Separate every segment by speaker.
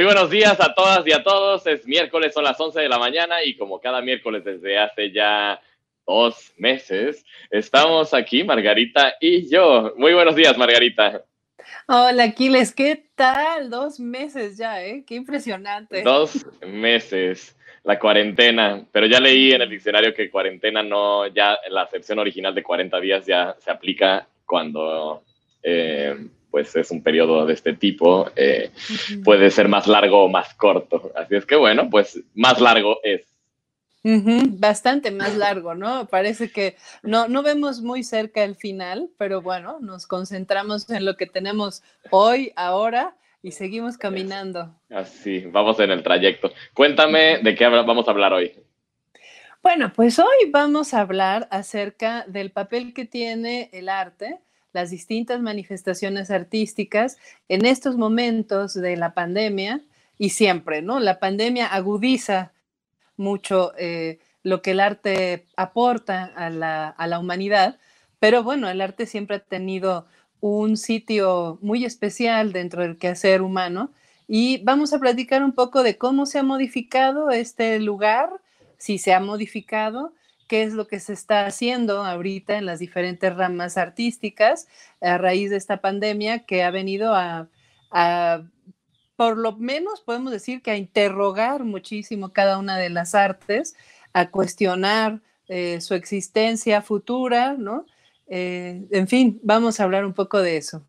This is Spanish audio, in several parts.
Speaker 1: Muy buenos días a todas y a todos. Es miércoles, son las 11 de la mañana y como cada miércoles desde hace ya dos meses, estamos aquí, Margarita y yo. Muy buenos días, Margarita.
Speaker 2: Hola, Aquiles, ¿qué tal? Dos meses ya, ¿eh? Qué impresionante.
Speaker 1: Dos meses, la cuarentena, pero ya leí en el diccionario que cuarentena no, ya la acepción original de 40 días ya se aplica cuando... Eh, pues es un periodo de este tipo, eh, puede ser más largo o más corto. Así es que bueno, pues más largo es.
Speaker 2: Bastante más largo, ¿no? Parece que no, no vemos muy cerca el final, pero bueno, nos concentramos en lo que tenemos hoy, ahora, y seguimos caminando.
Speaker 1: Así, vamos en el trayecto. Cuéntame de qué vamos a hablar hoy.
Speaker 2: Bueno, pues hoy vamos a hablar acerca del papel que tiene el arte las distintas manifestaciones artísticas en estos momentos de la pandemia y siempre, ¿no? La pandemia agudiza mucho eh, lo que el arte aporta a la, a la humanidad, pero bueno, el arte siempre ha tenido un sitio muy especial dentro del quehacer humano y vamos a platicar un poco de cómo se ha modificado este lugar, si se ha modificado, qué es lo que se está haciendo ahorita en las diferentes ramas artísticas a raíz de esta pandemia que ha venido a, por lo menos podemos decir que a interrogar muchísimo cada una de las artes, a cuestionar eh, su existencia futura, ¿no? Eh, en fin, vamos a hablar un poco de eso.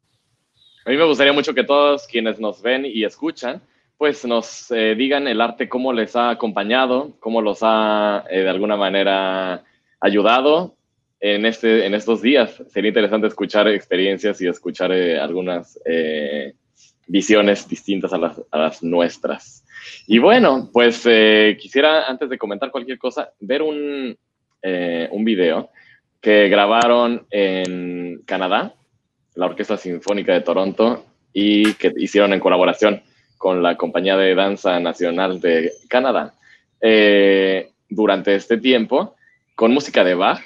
Speaker 1: A mí me gustaría mucho que todos quienes nos ven y escuchan, pues nos eh, digan el arte cómo les ha acompañado, cómo los ha eh, de alguna manera ayudado en, este, en estos días. Sería interesante escuchar experiencias y escuchar eh, algunas visiones distintas a las, a las, nuestras. Y bueno, pues quisiera, antes de comentar cualquier cosa, ver un, un video que grabaron en Canadá, la Orquesta Sinfónica de Toronto, y que hicieron en colaboración con la Compañía de Danza Nacional de Canadá eh, durante este tiempo con música de Bach,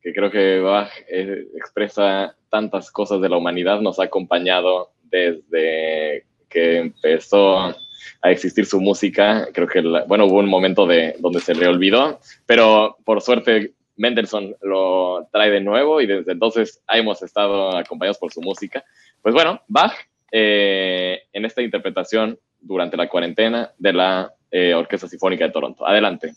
Speaker 1: que creo que Bach eh, expresa tantas cosas de la humanidad, nos ha acompañado desde que empezó a existir su música. Creo que, bueno, hubo un momento de, donde se le olvidó, pero por suerte Mendelssohn lo trae de nuevo y desde entonces hemos estado acompañados por su música. Pues bueno, Bach eh, en esta interpretación durante la cuarentena de la eh, Orquesta Sinfónica de Toronto. Adelante.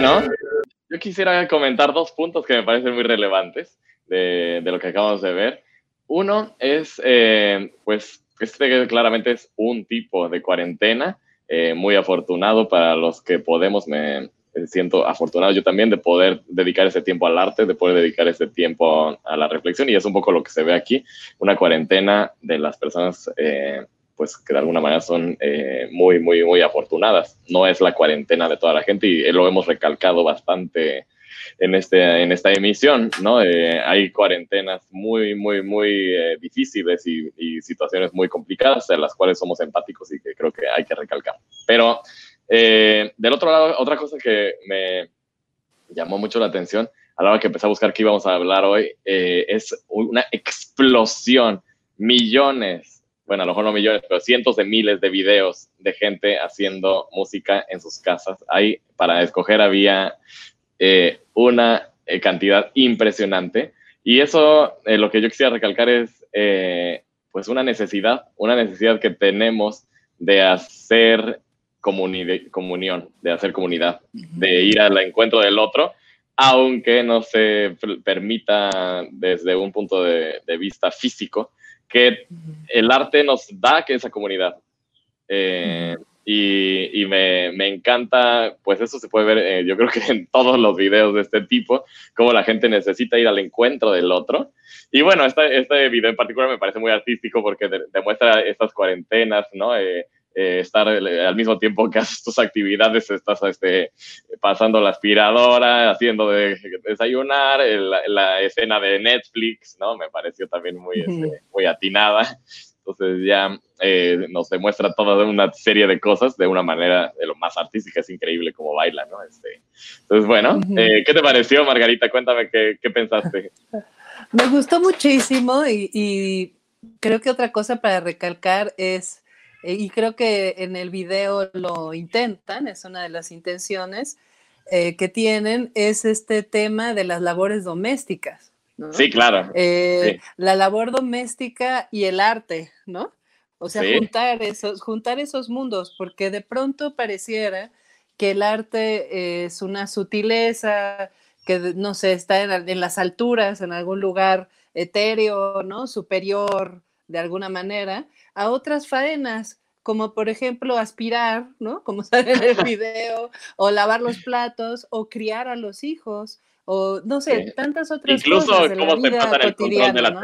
Speaker 1: Bueno, yo quisiera comentar dos puntos que me parecen muy relevantes de, lo que acabamos de ver. Uno es, eh, pues, este claramente es un tipo de cuarentena eh, muy afortunado para los que podemos, me siento afortunado yo también de poder dedicar ese tiempo al arte, de poder dedicar ese tiempo a la reflexión y es un poco lo que se ve aquí, una cuarentena de las personas eh, pues que de alguna manera son eh, muy, muy, muy afortunadas. No es la cuarentena de toda la gente y lo hemos recalcado bastante en, este, en esta emisión, ¿no? Eh, hay cuarentenas muy, muy, muy eh, difíciles y, situaciones muy complicadas de las cuales somos empáticos y que creo que hay que recalcar. Pero del otro lado, otra cosa que me llamó mucho la atención a la hora que empecé a buscar qué íbamos a hablar hoy es una explosión, millones bueno, a lo mejor no millones, pero cientos de miles de videos de gente haciendo música en sus casas. Ahí, para escoger, había eh, una eh, cantidad impresionante. Y eso, eh, lo que yo quisiera recalcar es, pues, una necesidad, una necesidad que tenemos de hacer comunión, de hacer comunidad, de ir al encuentro del otro, aunque no se permita desde un punto de vista físico, que el arte nos da que esa comunidad. Eh, y, me, me, encanta, pues eso se puede ver, eh, yo creo que en todos los videos de este tipo, cómo la gente necesita ir al encuentro del otro. Y bueno, este, este video en particular me parece muy artístico porque demuestra estas cuarentenas, ¿no? Eh, eh, estar eh, al mismo tiempo que haces tus actividades, estás este, pasando la aspiradora, haciendo de, desayunar, la, escena de Netflix, ¿no? Me pareció también muy, este, muy atinada. Entonces ya eh, nos demuestra toda una serie de cosas de una manera de lo más artística, es increíble como baila, ¿no? Este, entonces, bueno, ¿qué te pareció, Margarita? Cuéntame qué, qué pensaste.
Speaker 2: Me gustó muchísimo y, y creo que otra cosa para recalcar es eh, y creo que en el video lo intentan, es una de las intenciones eh, que tienen, es este tema de las labores domésticas.
Speaker 1: Sí, claro.
Speaker 2: Eh, la labor doméstica y el arte, ¿no? O sea, juntar, esos, juntar esos mundos, porque de pronto pareciera que el arte es una sutileza, que no sé, está en, en las alturas, en algún lugar etéreo, ¿no? Superior, de alguna manera, a otras faenas, como por ejemplo aspirar, ¿no? Como sale en el video, o lavar los platos, o criar a los hijos, o no sé, tantas otras cosas. De la vida cotidiana,
Speaker 1: la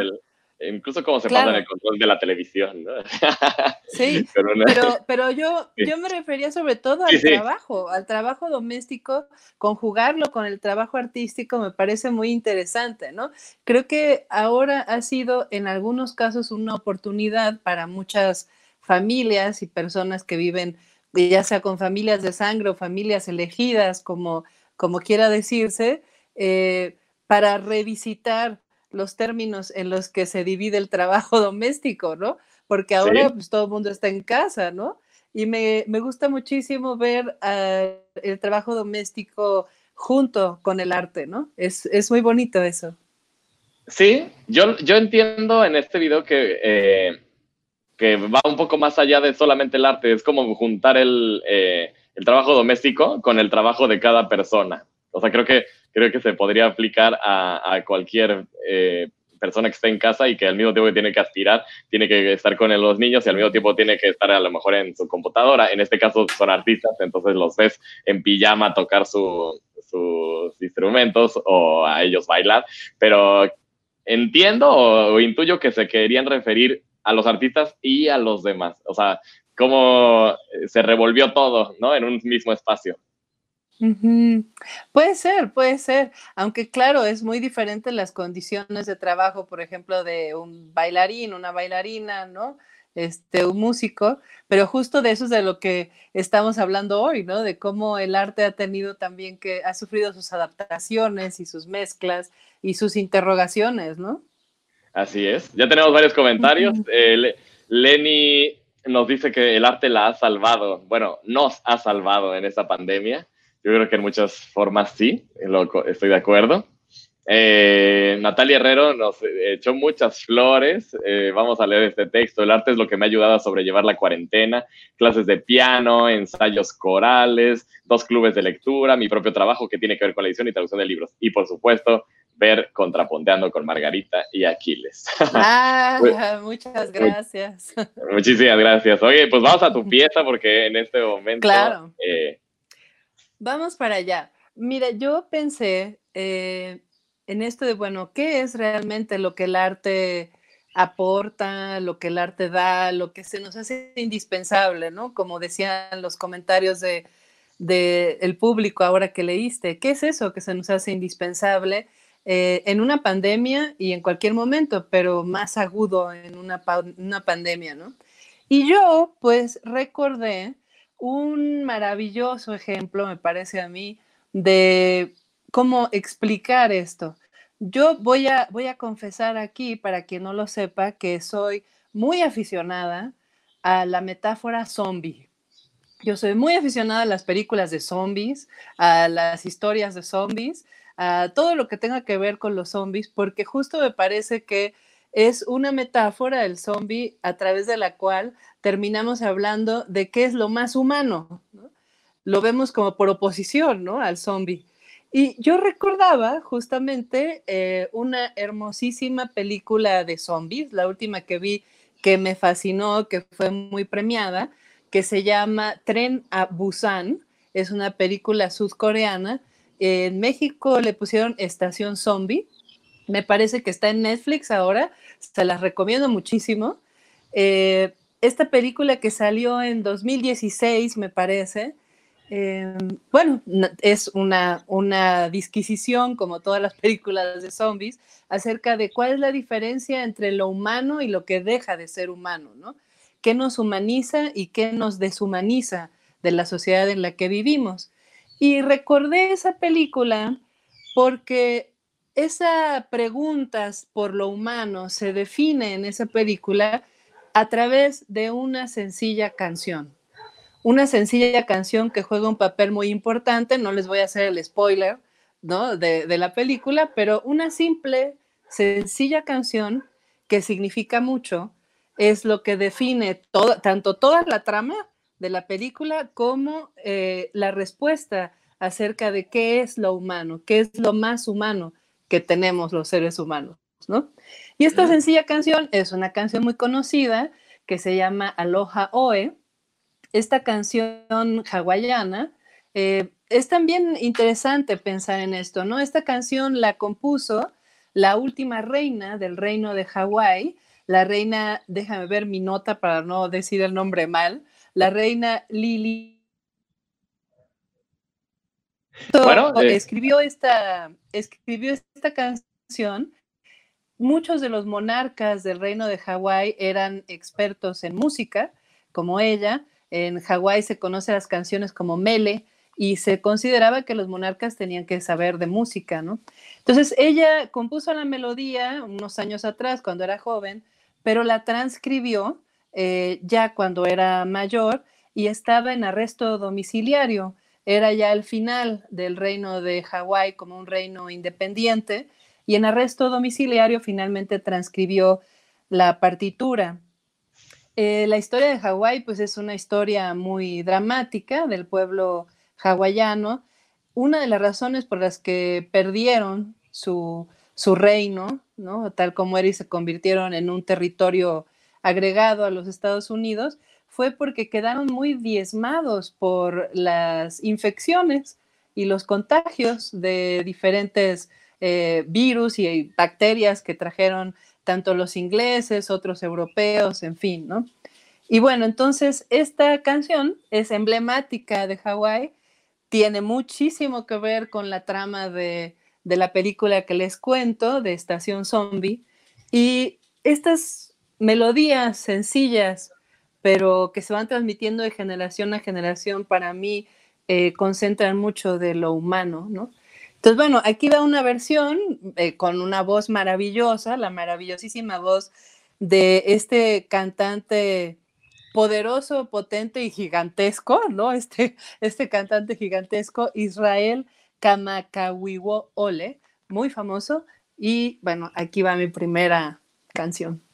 Speaker 1: incluso cómo se pasa en el control de la televisión, ¿no?
Speaker 2: Sí, pero, pero, yo, yo me refería sobre todo al trabajo, al trabajo doméstico, conjugarlo con el trabajo artístico me parece muy interesante, ¿no? Creo que ahora ha sido en algunos casos una oportunidad para muchas familias y personas que viven, ya sea con familias de sangre o familias elegidas, como, como quiera decirse, eh, para revisitar los términos en los que se divide el trabajo doméstico, ¿no? Porque ahora pues, todo el mundo está en casa, ¿no? Y me, gusta muchísimo ver ah, el trabajo doméstico junto con el arte, ¿no? Es, muy bonito eso.
Speaker 1: Sí, yo, yo entiendo en este video que, eh, que va un poco más allá de solamente el arte, es como juntar el, eh, el trabajo doméstico con el trabajo de cada persona. O sea, creo que creo que se podría aplicar a, cualquier eh, persona que esté en casa y que al mismo tiempo tiene que aspirar, tiene que estar con los niños y al mismo tiempo tiene que estar a lo mejor en su computadora. En este caso son artistas, entonces los ves en pijama tocar sus instrumentos o a ellos bailar, pero entiendo o, intuyo que se querían referir a los artistas y a los demás. O sea, cómo se revolvió todo, ¿no? En un mismo espacio.
Speaker 2: Puede ser, puede ser, aunque claro, es muy diferente las condiciones de trabajo, por ejemplo, de un bailarín, una bailarina, ¿no? Este, un músico, pero justo de eso es de lo que estamos hablando hoy, ¿no? De cómo el arte ha tenido también que, ha sufrido sus adaptaciones y sus mezclas y sus interrogaciones, ¿no?
Speaker 1: Así es. Ya tenemos varios comentarios. Eh, Lenny nos dice que el arte la ha salvado, bueno, nos ha salvado en esta pandemia. Yo creo que en muchas formas sí, estoy de acuerdo. Eh, Natalia Herrero nos echó muchas flores. Eh, vamos a leer este texto. El arte es lo que me ha ayudado a sobrellevar la cuarentena. Clases de piano, ensayos corales, dos clubes de lectura, mi propio trabajo que tiene que ver con la edición y traducción de libros. Y por supuesto, ver Contraponteando con Margarita y Aquiles.
Speaker 2: Ah, muchas gracias.
Speaker 1: Muchísimas gracias. Oye, pues vamos a tu pieza porque en este momento...
Speaker 2: Claro. Eh, vamos para allá. Mira, yo pensé en esto de, bueno, ¿qué es realmente lo que el arte aporta, lo que el arte da, lo que se nos hace indispensable, ¿no? Como decían los comentarios de, el público ahora que leíste, ¿qué es eso que se nos hace indispensable eh, en una pandemia y en cualquier momento, pero más agudo en una, una pandemia, ¿no? Y yo, pues, recordé un maravilloso ejemplo, me parece a mí, de cómo explicar esto. Yo voy a, voy a confesar aquí, para quien no lo sepa, que soy muy aficionada a la metáfora zombie. Yo soy muy aficionada a las películas de zombies, a las historias de zombies, a todo lo que tenga que ver con los zombies, porque justo me parece que es una metáfora el zombie a través de la cual terminamos hablando de qué es lo más humano. Lo vemos como por oposición ¿no? al zombie. Y yo recordaba justamente eh, una hermosísima película de zombies, la última que vi que me fascinó, que fue muy premiada, que se llama Tren a Busan. Es una película sudcoreana. En México le pusieron Estación Zombie. Me parece que está en Netflix ahora. Se las recomiendo muchísimo. Eh, esta película que salió en 2016, me parece, Em, bueno, es una, una disquisición, como todas las películas de zombies, acerca de cuál es la diferencia entre lo humano y lo que deja de ser humano, ¿no? ¿Qué nos humaniza y qué nos deshumaniza de la sociedad en la que vivimos? Y recordé esa película porque esa pregunta por lo humano se define en esa película a través de una sencilla canción una sencilla canción que juega un papel muy importante, no les voy a hacer el spoiler. De, la película, pero una simple, sencilla canción que significa mucho, es lo que define tanto toda la trama de la película como eh, la respuesta acerca de qué es lo humano, qué es lo más humano que tenemos los seres humanos, ¿no? Y esta sencilla canción es una canción muy conocida que se llama Aloha Oe, esta canción hawaiana, eh, es también interesante pensar en esto, ¿no? Esta canción la compuso la última reina del reino de Hawái, la reina, déjame ver mi nota para no decir el nombre mal, la reina Lili. Bueno, eh, escribió, esta, escribió esta canción. Muchos de los monarcas del reino de Hawái eran expertos en música, como ella, en Hawái se conoce las canciones como mele y se consideraba que los monarcas tenían que saber de música, ¿no? Entonces ella compuso la melodía unos años atrás cuando era joven, pero la transcribió eh, ya cuando era mayor y estaba en arresto domiciliario. Era ya el final del reino de Hawái como un reino independiente y en arresto domiciliario finalmente transcribió la partitura. Eh, la historia de Hawái, pues es una historia muy dramática del pueblo hawaiano. Una de las razones por las que perdieron su, reino, ¿no? tal como era y se convirtieron en un territorio agregado a los Estados Unidos, fue porque quedaron muy diezmados por las infecciones y los contagios de diferentes eh, virus y bacterias que trajeron tanto los ingleses, otros europeos, en fin, ¿no? Y bueno, entonces esta canción es emblemática de Hawái, tiene muchísimo que ver con la trama de, la película que les cuento, de Estación Zombie, y estas melodías sencillas, pero que se van transmitiendo de generación a generación, para mí eh, concentran mucho de lo humano, ¿no? Entonces, bueno, aquí va una versión eh, con una voz maravillosa, la maravillosísima voz de este cantante poderoso, potente y gigantesco, ¿no? Este, este cantante gigantesco, Israel Kamakawiwo Ole, muy famoso. Y bueno, aquí va mi primera canción.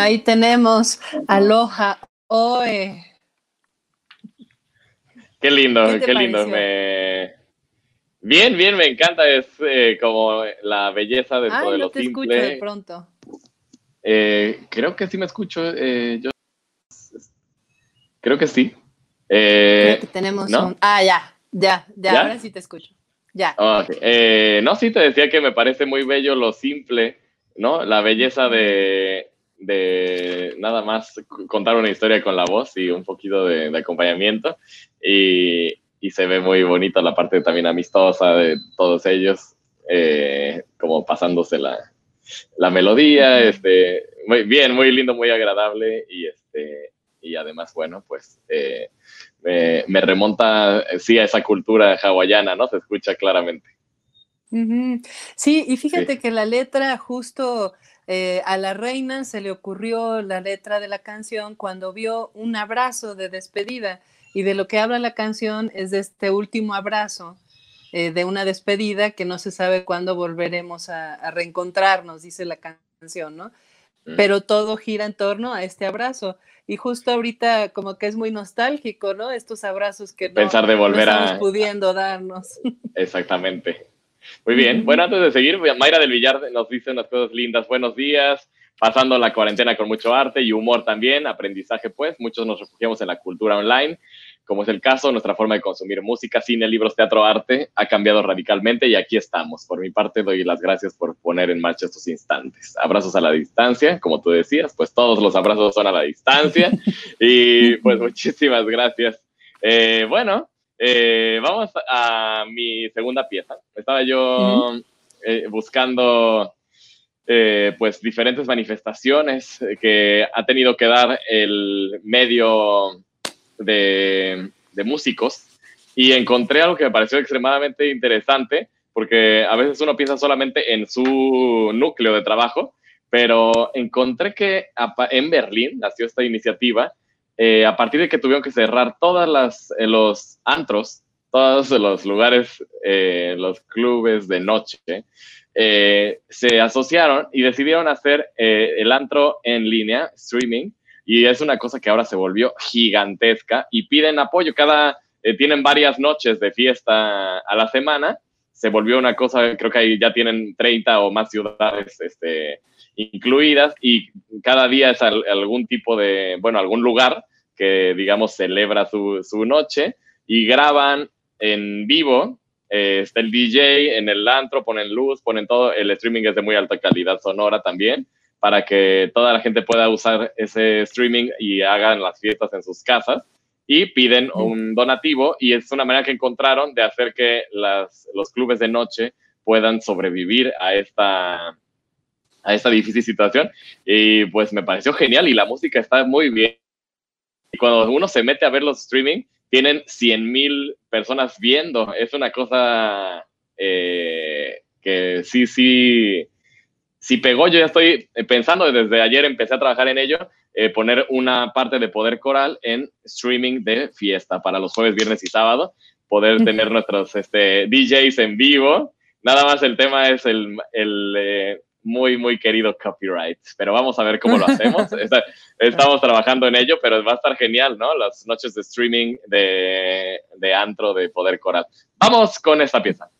Speaker 2: Bueno, ahí tenemos Aloha Oe.
Speaker 1: Qué lindo, qué, lindo. Bien, bien, me encanta. Es eh, como la belleza de todo no te escucho de
Speaker 2: pronto.
Speaker 1: Eh, creo que sí me escucho. Eh, yo... Creo que sí. creo
Speaker 2: que tenemos un... Ah, ya, ya, ya, ahora sí te escucho. Ya.
Speaker 1: no, sí, te decía que me parece muy bello lo simple, ¿no? La belleza de, de nada más contar una historia con la voz y un poquito de, acompañamiento. Y, se ve muy bonita la parte también amistosa de todos ellos, eh, como pasándose la, la melodía, este, muy bien, muy lindo, muy agradable y este y además, bueno, pues eh, me, remonta, sí, a esa cultura hawaiana, ¿no? Se escucha claramente.
Speaker 2: Sí, y fíjate que la letra justo eh, a la reina se le ocurrió la letra de la canción cuando vio un abrazo de despedida y de lo que habla la canción es de este último abrazo, eh, de una despedida que no se sabe cuándo volveremos a, reencontrarnos, dice la canción, ¿no? Mm. Pero todo gira en torno a este abrazo. Y justo ahorita como que es muy nostálgico, ¿no? Estos abrazos que no,
Speaker 1: Pensar de volver
Speaker 2: estamos pudiendo darnos.
Speaker 1: Exactamente. Muy bien. Bueno, antes de seguir, Mayra del Villar nos dice unas cosas lindas. Buenos días. Pasando la cuarentena con mucho arte y humor también, aprendizaje pues. Muchos nos refugiamos en la cultura online. Como es el caso, nuestra forma de consumir música, cine, libros, teatro, arte ha cambiado radicalmente y aquí estamos. Por mi parte, doy las gracias por poner en marcha estos instantes. Abrazos a la distancia, como tú decías, pues todos los abrazos son a la distancia. y pues muchísimas gracias. Eh, bueno, eh, vamos a mi segunda pieza. Estaba yo eh, buscando eh, pues diferentes manifestaciones que ha tenido que dar el medio de, de, músicos y encontré algo que me pareció extremadamente interesante porque a veces uno piensa solamente en su núcleo de trabajo, pero encontré que en Berlín nació esta iniciativa eh, a partir de que tuvieron que cerrar todos eh, los antros, todos los lugares, eh, los clubes de noche, se asociaron y decidieron hacer el antro en línea, streaming, y es una cosa que ahora se volvió gigantesca y piden apoyo. Cada, tienen varias noches de fiesta a la semana, se volvió una cosa, creo que ahí ya tienen 30 o más ciudades este, incluidas y cada día es algún tipo de, bueno, algún lugar que, digamos, celebra su, su noche y graban en vivo. Eh, está el DJ en el antro, ponen luz, ponen todo. El streaming es de muy alta calidad sonora también, para que toda la gente pueda usar ese streaming y hagan las fiestas en sus casas. Y piden un donativo y es una manera que encontraron de hacer que las, los clubes de noche puedan sobrevivir a esta, a esta difícil situación. Y pues me pareció genial y la música está muy bien y cuando uno se mete a ver los streaming, tienen 100 mil personas viendo. Es una cosa eh, que sí, sí, sí pegó. Yo ya estoy pensando, desde ayer empecé a trabajar en ello, eh, poner una parte de Poder Coral en streaming de fiesta para los jueves, viernes y sábado, poder tener nuestros este, DJs en vivo. Nada más el tema es el, el eh, muy, muy querido copyright, pero vamos a ver cómo lo hacemos. estamos trabajando en ello, pero va a estar genial, ¿no? Las noches de streaming de, de antro de Poder Coral. Vamos con esta pieza.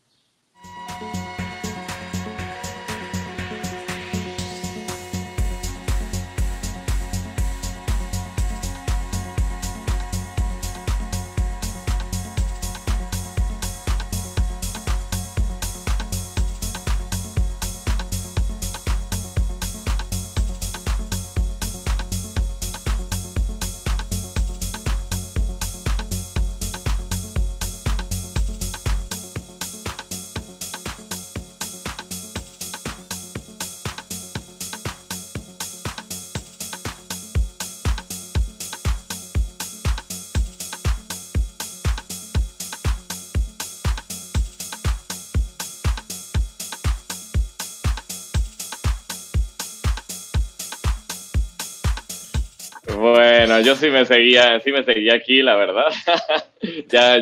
Speaker 1: Sí me seguía, sí me seguía aquí, la verdad. ya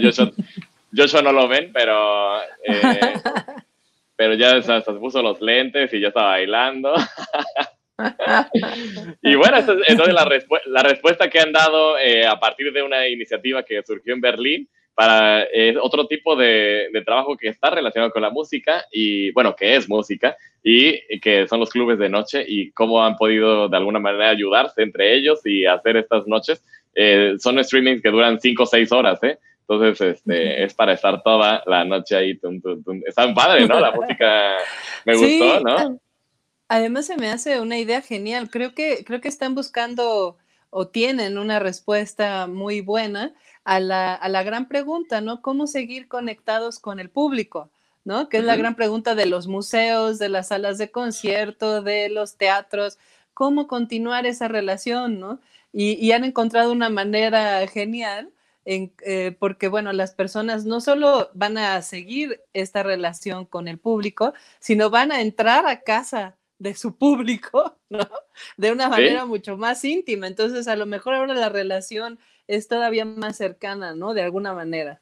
Speaker 1: Joshua, no lo ven, pero, eh, pero ya se, puso los lentes y ya estaba bailando. y bueno, entonces la, la, respuesta que han dado eh, a partir de una iniciativa que surgió en Berlín para otro tipo de, trabajo que está relacionado con la música y, bueno, que es música y, que son los clubes de noche y cómo han podido de alguna manera ayudarse entre ellos y hacer estas noches. Eh, son streamings que duran 5 o 6 horas, ¿eh? Entonces, este, es para estar toda la noche ahí. Tum, Está padre, ¿no? La música me gustó, ¿no?
Speaker 2: Además, se me hace una idea genial. Creo que, creo que están buscando o tienen una respuesta muy buena a la, gran pregunta, ¿no? ¿Cómo seguir conectados con el público? ¿No? Que es la gran pregunta de los museos, de las salas de concierto, de los teatros, cómo continuar esa relación, ¿no? Y, han encontrado una manera genial, en, eh, porque, bueno, las personas no solo van a seguir esta relación con el público, sino van a entrar a casa de su público, ¿no? De una manera mucho más íntima. Entonces, a lo mejor ahora la relación es todavía más cercana, ¿no? De alguna manera.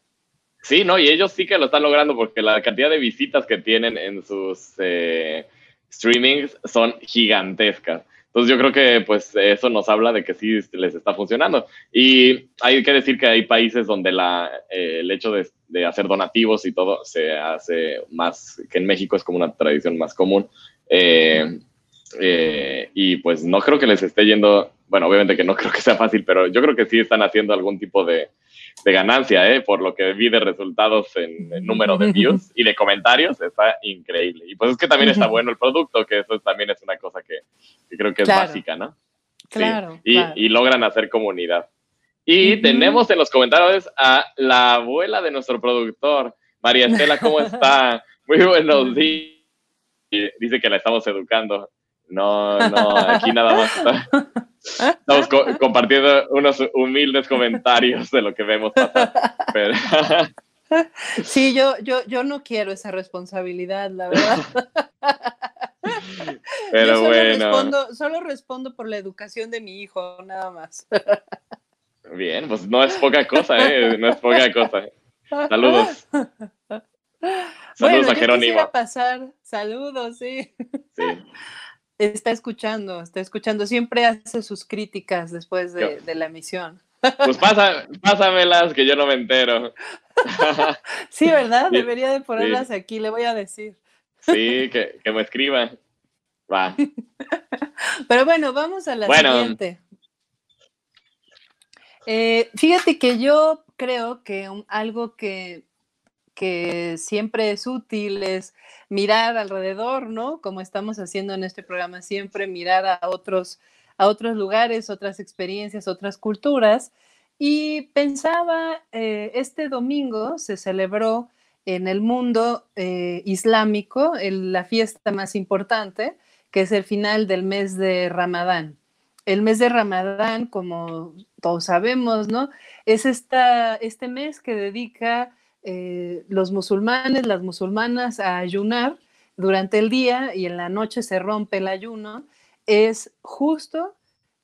Speaker 1: Sí, no, y ellos sí que lo están logrando porque la cantidad de visitas que tienen en sus eh, streamings son gigantescas. Entonces yo creo que pues eso nos habla de que sí les está funcionando. Y hay que decir que hay países donde la, eh, el hecho de, hacer donativos y todo se hace más, que en México es como una tradición más común. Eh, y pues no creo que les esté yendo bueno, obviamente que no creo que sea fácil, pero yo creo que sí están haciendo algún tipo de, ganancia, ¿eh? por lo que vi de resultados en, número de views y de comentarios, está increíble. Y pues es que también está bueno el producto, que eso también es una cosa que, creo que es básica, ¿no?
Speaker 2: Claro,
Speaker 1: y, logran hacer comunidad. Y tenemos en los comentarios a la abuela de nuestro productor, María Estela, ¿cómo está? Muy buenos días. Dice que la estamos educando. No, no, aquí nada más estamos compartiendo unos humildes comentarios de lo que vemos pasar.
Speaker 2: Sí, yo, yo, yo no quiero esa responsabilidad, la verdad.
Speaker 1: Pero
Speaker 2: solo
Speaker 1: bueno.
Speaker 2: Respondo, solo respondo por la educación de mi hijo, nada más.
Speaker 1: Bien, pues no es poca cosa, ¿eh? No es poca cosa. Saludos.
Speaker 2: Saludos a Jerónimo. pasar. Saludos, sí.
Speaker 1: Sí.
Speaker 2: Está escuchando, está escuchando. Siempre hace sus críticas después de, la emisión.
Speaker 1: Pues pasa, pásamelas, que yo no me entero.
Speaker 2: Sí, ¿verdad? Debería de ponerlas aquí, le voy a decir.
Speaker 1: Sí, que, me escriban. Va.
Speaker 2: Pero bueno, vamos a la siguiente. Eh, fíjate que yo creo que algo que que siempre es útil es mirar alrededor, ¿no? Como estamos haciendo en este programa siempre, mirar a otros, a otros lugares, otras experiencias, otras culturas. Y pensaba, eh, este domingo se celebró en el mundo eh, islámico la fiesta más importante, que es el final del mes de Ramadán. El mes de Ramadán, como todos sabemos, ¿no? Es esta, este mes que dedica eh, los musulmanes, las musulmanas a ayunar durante el día y en la noche se rompe el ayuno, es justo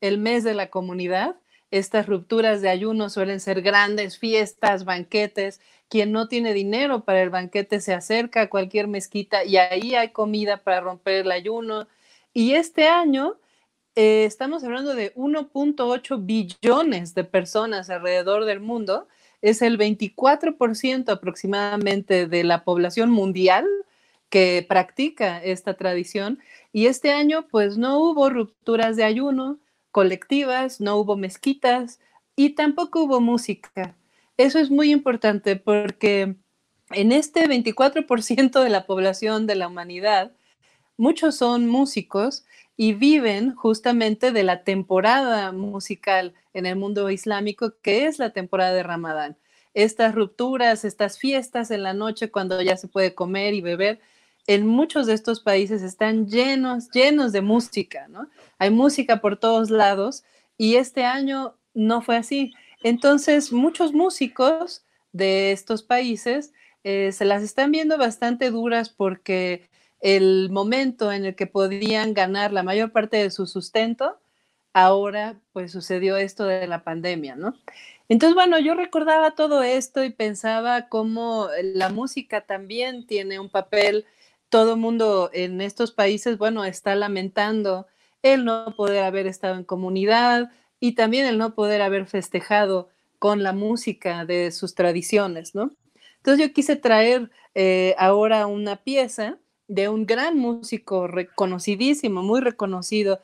Speaker 2: el mes de la comunidad Estas rupturas de ayuno suelen ser grandes fiestas, banquetes. Quien no tiene dinero para el banquete se acerca a cualquier mezquita y ahí hay comida para romper el ayuno. Y este año eh, estamos hablando de 1.8 billones de personas alrededor del mundo. Es el 24% aproximadamente de la población mundial que practica esta tradición. Y este año, pues no hubo rupturas de ayuno, colectivas, no hubo mezquitas y tampoco hubo música. Eso es muy importante porque en este 24% de la población de la humanidad, muchos son músicos y viven justamente de la temporada musical en el mundo islámico, que es la temporada de Ramadán. Estas rupturas, estas fiestas en la noche cuando ya se puede comer y beber, en muchos de estos países están llenos, llenos de música, ¿no? Hay música por todos lados y este año no fue así. Entonces, muchos músicos de estos países eh, se las están viendo bastante duras porque el momento en el que podían ganar la mayor parte de su sustento, ahora pues sucedió esto de la pandemia, ¿no? Entonces, bueno, yo recordaba todo esto y pensaba cómo la música también tiene un papel todo mundo en estos países, bueno, está lamentando el no poder haber estado en comunidad y también el no poder haber festejado con la música de sus tradiciones, ¿no? Entonces yo quise traer eh, ahora una pieza de un gran músico reconocidísimo, muy reconocido,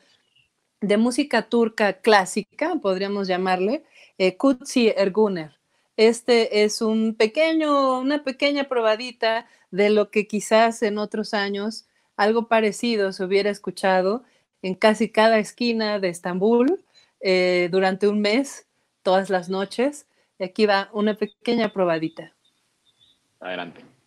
Speaker 2: de música turca clásica, podríamos llamarle, eh, Kutsi Erguner. Este es un pequeño, una pequeña probadita de lo que quizás en otros años algo parecido se hubiera escuchado en casi cada esquina de Estambul eh, durante un mes, todas las noches. Y aquí va una pequeña probadita.
Speaker 1: Adelante.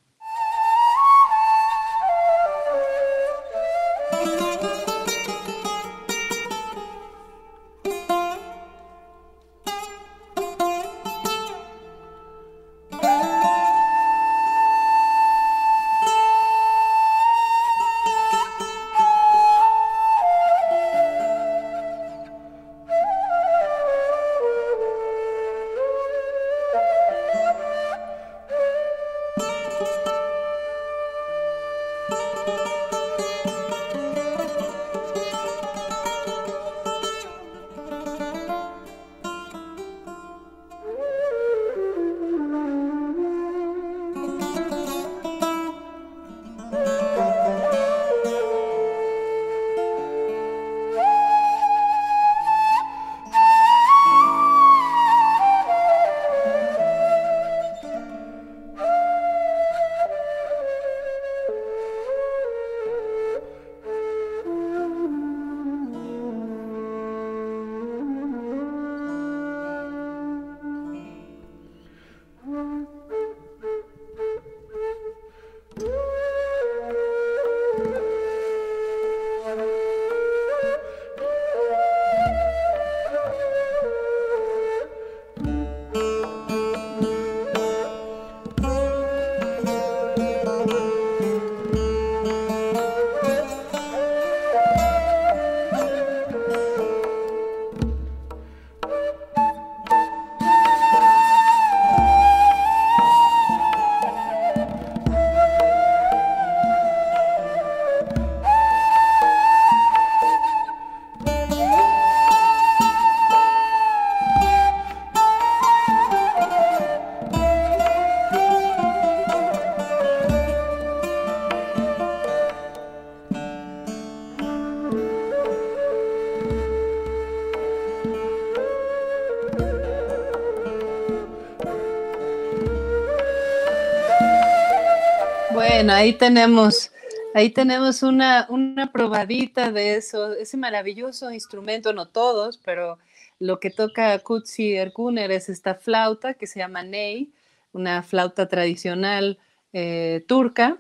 Speaker 2: Ahí tenemos, ahí tenemos una, una probadita de eso, ese maravilloso instrumento, no todos, pero lo que toca Kutsi Erkuner es esta flauta que se llama ney, una flauta tradicional eh, turca.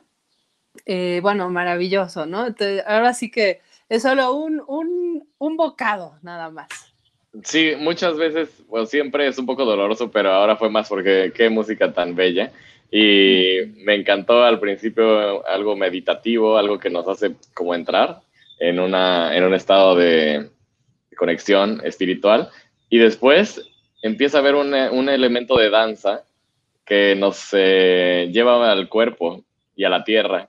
Speaker 2: Eh, bueno, maravilloso, ¿no? ahora sí que es solo un, un, un bocado, nada más.
Speaker 1: Sí, muchas veces, pues siempre es un poco doloroso, pero ahora fue más porque qué música tan bella. Y me encantó al principio algo meditativo, algo que nos hace como entrar en, una, en un estado de conexión espiritual. Y después empieza a haber un, un elemento de danza que nos eh, lleva al cuerpo y a la tierra,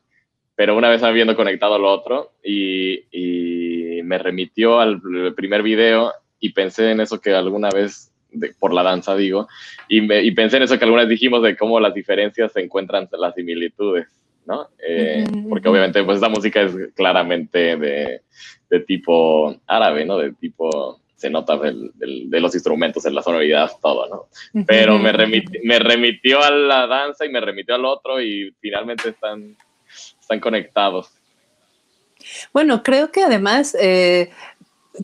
Speaker 1: pero una vez habiendo conectado lo otro y, y me remitió al primer video y pensé en eso que alguna vez, por la danza digo, y, me, y, pensé en eso que alguna vez dijimos de cómo las diferencias se encuentran las similitudes, ¿no? Eh, porque obviamente pues esta música es claramente de, de tipo árabe, ¿no? De tipo se nota de los instrumentos, en la sonoridad, todo, ¿no? Pero me, me remitió a la danza y me remitió al otro y finalmente están, están conectados.
Speaker 2: Bueno, creo que además eh,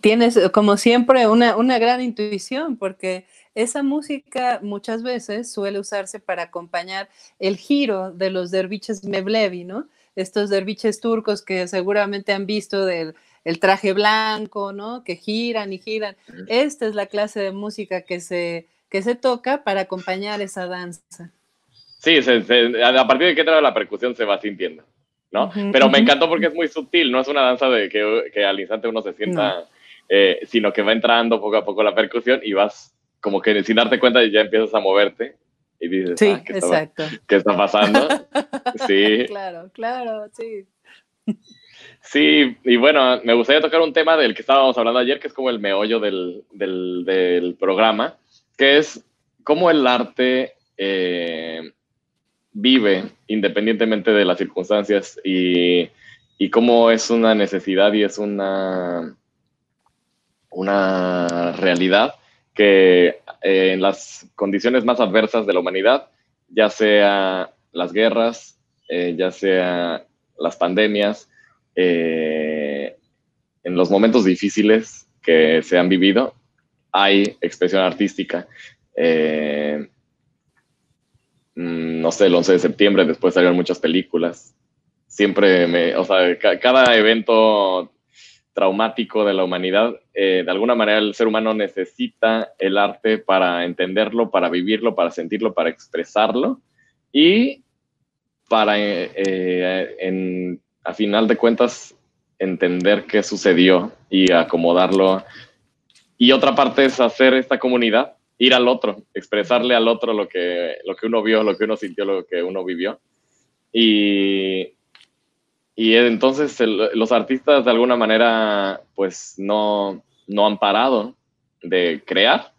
Speaker 2: tienes, como siempre, una, una gran intuición, porque esa música muchas veces suele usarse para acompañar el giro de los derviches Mevlevi, ¿no? Estos derviches turcos que seguramente han visto del el traje blanco, ¿no? Que giran y giran. Esta es la clase de música que se, que se toca para acompañar esa danza.
Speaker 1: Sí, a partir de que entra la percusión se va sintiendo, ¿no? Pero me encantó porque es muy sutil, no es una danza de que, al instante uno se sienta, eh, sino que va entrando poco a poco la percusión y vas como que sin darte cuenta ya empiezas a moverte y dices,
Speaker 2: sí, ah, ¿qué, exacto.
Speaker 1: ¿qué está pasando? sí.
Speaker 2: Claro, claro, sí.
Speaker 1: Sí, y bueno, me gustaría tocar un tema del que estábamos hablando ayer, que es como el meollo del, del, programa, que es cómo el arte eh, vive independientemente de las circunstancias y, y, cómo es una necesidad y es una, una realidad que eh, en las condiciones más adversas de la humanidad, ya sea las guerras, eh, ya sea las pandemias, eh, en los momentos difíciles que se han vivido, hay expresión artística. Mm, no sé, el 11 de septiembre, después salieron muchas películas. Siempre me, o sea, cada evento traumático de la humanidad, eh, de alguna manera el ser humano necesita el arte para entenderlo, para vivirlo, para sentirlo, para expresarlo y para en, a final de cuentas entender qué sucedió y acomodarlo. Y otra parte es hacer esta comunidad, ir al otro, expresarle al otro lo que, lo que uno vio, lo que uno sintió, lo que uno vivió. Y, y entonces los artistas de alguna manera pues no, no han parado de crear.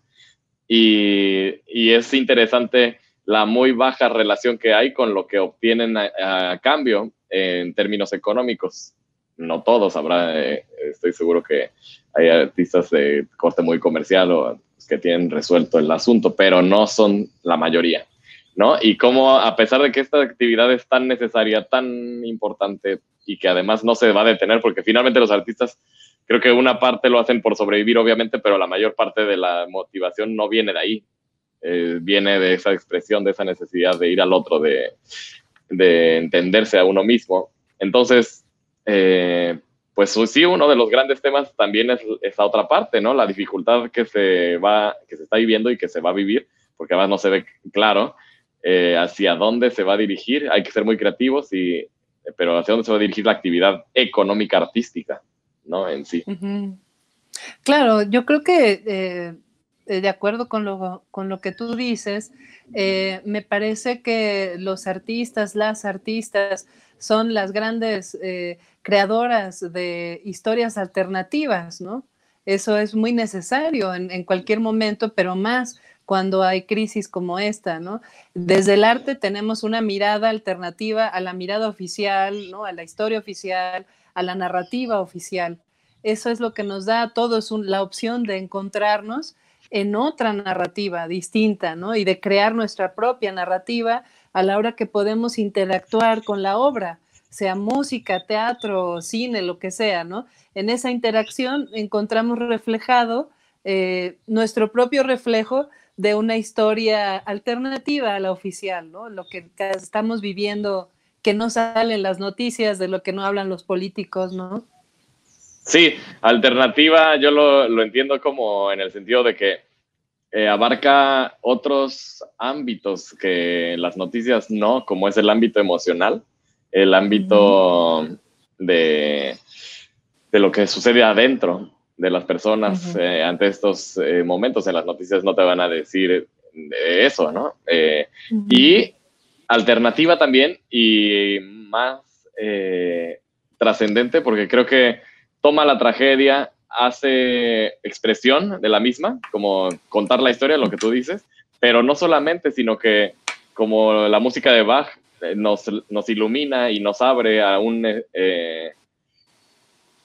Speaker 1: Y, y, es interesante la muy baja relación que hay con lo que obtienen a cambio en términos económicos. No todos, habrá, eh, estoy seguro que hay artistas de corte muy comercial o que tienen resuelto el asunto, pero no son la mayoría, ¿no? Y como a pesar de que esta actividad es tan necesaria, tan importante y que además no se va a detener, porque finalmente los artistas creo que una parte lo hacen por sobrevivir, obviamente, pero la mayor parte de la motivación no viene de ahí, eh, viene de esa expresión, de esa necesidad de ir al otro, de, de entenderse a uno mismo. Entonces, eh, pues sí, uno de los grandes temas también es esa otra parte, ¿no? La dificultad que se va, que se está viviendo y que se va a vivir, porque además no se ve claro eh, hacia dónde se va a dirigir. Hay que ser muy creativos y, pero hacia dónde se va a dirigir la actividad económica artística, ¿no? En sí.
Speaker 2: Claro, yo creo que eh, de acuerdo con lo, con lo que tú dices, eh, me parece que los artistas, las artistas, son las grandes eh, creadoras de historias alternativas, ¿no? Eso es muy necesario en, cualquier momento, pero más cuando hay crisis como esta, ¿no? Desde el arte tenemos una mirada alternativa a la mirada oficial, ¿no? A la historia oficial, a la narrativa oficial. Eso es lo que nos da a todos la opción de encontrarnos en otra narrativa distinta, ¿no? Y de crear nuestra propia narrativa a la hora que podemos interactuar con la obra, sea música, teatro, cine, lo que sea, ¿no? En esa interacción encontramos reflejado eh, nuestro propio reflejo de una historia alternativa a la oficial, ¿no? Lo que estamos viviendo, que no salen las noticias, de lo que no hablan los políticos, ¿no?
Speaker 1: Sí, alternativa yo lo, entiendo como en el sentido de que eh, abarca otros ámbitos que las noticias no, como es el ámbito emocional, el ámbito de, de lo que sucede adentro, de las personas eh, ante estos eh, momentos en las noticias no te van a decir eso, ¿no? Y alternativa también y más trascendente porque creo que toma la tragedia, hace expresión de la misma, como contar la historia, lo que tú dices, pero no solamente, sino que como la música de Bach nos, nos ilumina y nos abre a un, eh,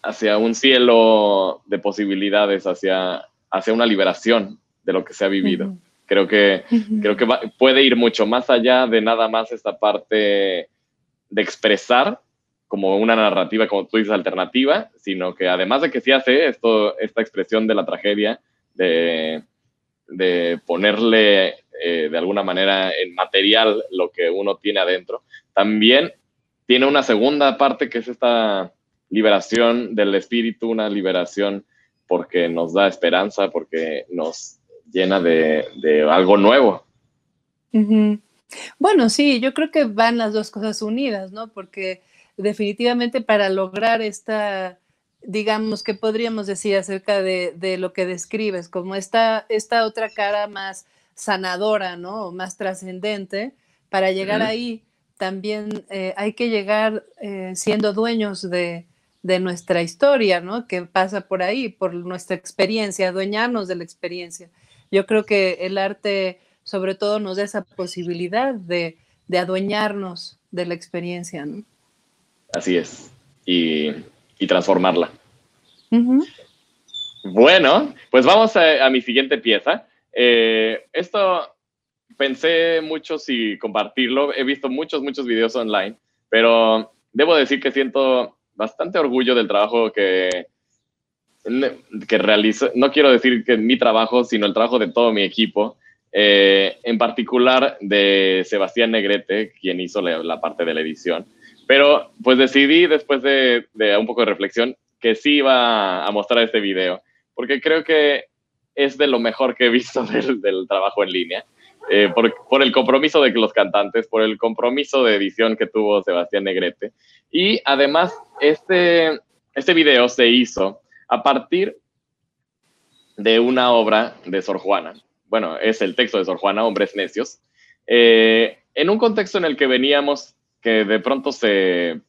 Speaker 1: hacia un cielo de posibilidades, hacia, hacia una liberación de lo que se ha vivido. Creo que, creo que puede ir mucho más allá de nada más esta parte de expresar como una narrativa, como tú dices, alternativa, sino que además de que sí hace esto, esta expresión de la tragedia, de, de ponerle eh, de alguna manera en material lo que uno tiene adentro, también tiene una segunda parte que es esta liberación del espíritu, una liberación porque nos da esperanza, porque nos llena de, algo nuevo.
Speaker 2: Bueno, sí, yo creo que van las dos cosas unidas, ¿no? Porque definitivamente para lograr esta, digamos, que podríamos decir acerca de, lo que describes, como esta, esta otra cara más sanadora, ¿no? Más trascendente, para llegar ahí también eh, hay que llegar eh, siendo dueños de, nuestra historia, ¿no? Que pasa por ahí, por nuestra experiencia, adueñarnos de la experiencia. Yo creo que el arte sobre todo nos da esa posibilidad de, adueñarnos de la experiencia, ¿no?
Speaker 1: Así es. Y, transformarla. Bueno, pues vamos a mi siguiente pieza. Eh, esto pensé mucho si compartirlo. He visto muchos, muchos videos online, pero debo decir que siento bastante orgullo del trabajo que, que realizo. No quiero decir que mi trabajo, sino el trabajo de todo mi equipo. Eh, en particular de Sebastián Negrete, quien hizo la, parte de la edición. Pero pues decidí después de, de, un poco de reflexión que sí iba a mostrar este video, porque creo que es de lo mejor que he visto del, trabajo en línea. Eh, por, el compromiso de los cantantes, por el compromiso de edición que tuvo Sebastián Negrete. Y además, este, este video se hizo a partir de una obra de Sor Juana. Bueno, es el texto de Sor Juana, Hombres Necios, eh, en un contexto en el que veníamos que de pronto se,